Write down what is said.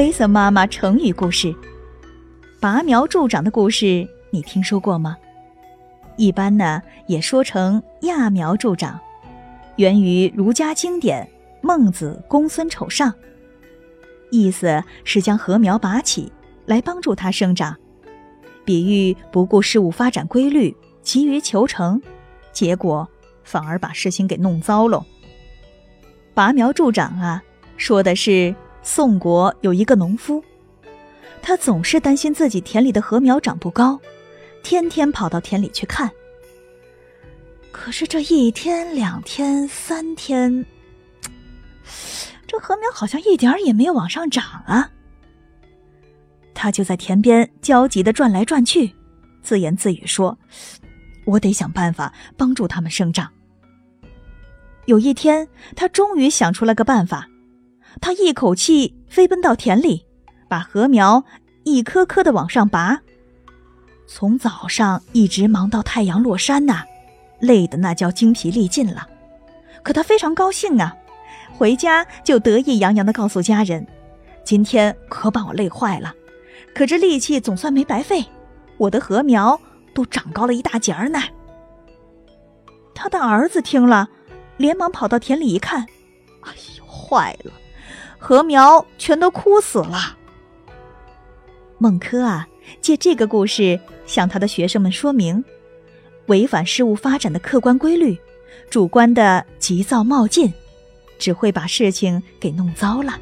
雷森妈妈成语故事：拔苗助长的故事，你听说过吗？一般呢也说成揠苗助长，源于儒家经典《孟子·公孙丑上》，意思是将禾苗拔起来帮助它生长，比喻不顾事物发展规律，急于求成，结果反而把事情给弄糟喽。拔苗助长啊，说的是。宋国有一个农夫，他总是担心自己田里的禾苗长不高，天天跑到田里去看。可是这一天、两天、三天，这禾苗好像一点也没有往上涨啊！他就在田边焦急的转来转去，自言自语说：“我得想办法帮助他们生长。”有一天，他终于想出了个办法。他一口气飞奔到田里，把禾苗一颗颗的往上拔，从早上一直忙到太阳落山呐，累得那叫精疲力尽了。可他非常高兴啊，回家就得意洋洋地告诉家人：“今天可把我累坏了，可这力气总算没白费，我的禾苗都长高了一大截儿呢。”他的儿子听了，连忙跑到田里一看，哎呦，坏了！禾苗全都枯死了。孟轲啊，借这个故事向他的学生们说明：违反事物发展的客观规律，主观的急躁冒进，只会把事情给弄糟了。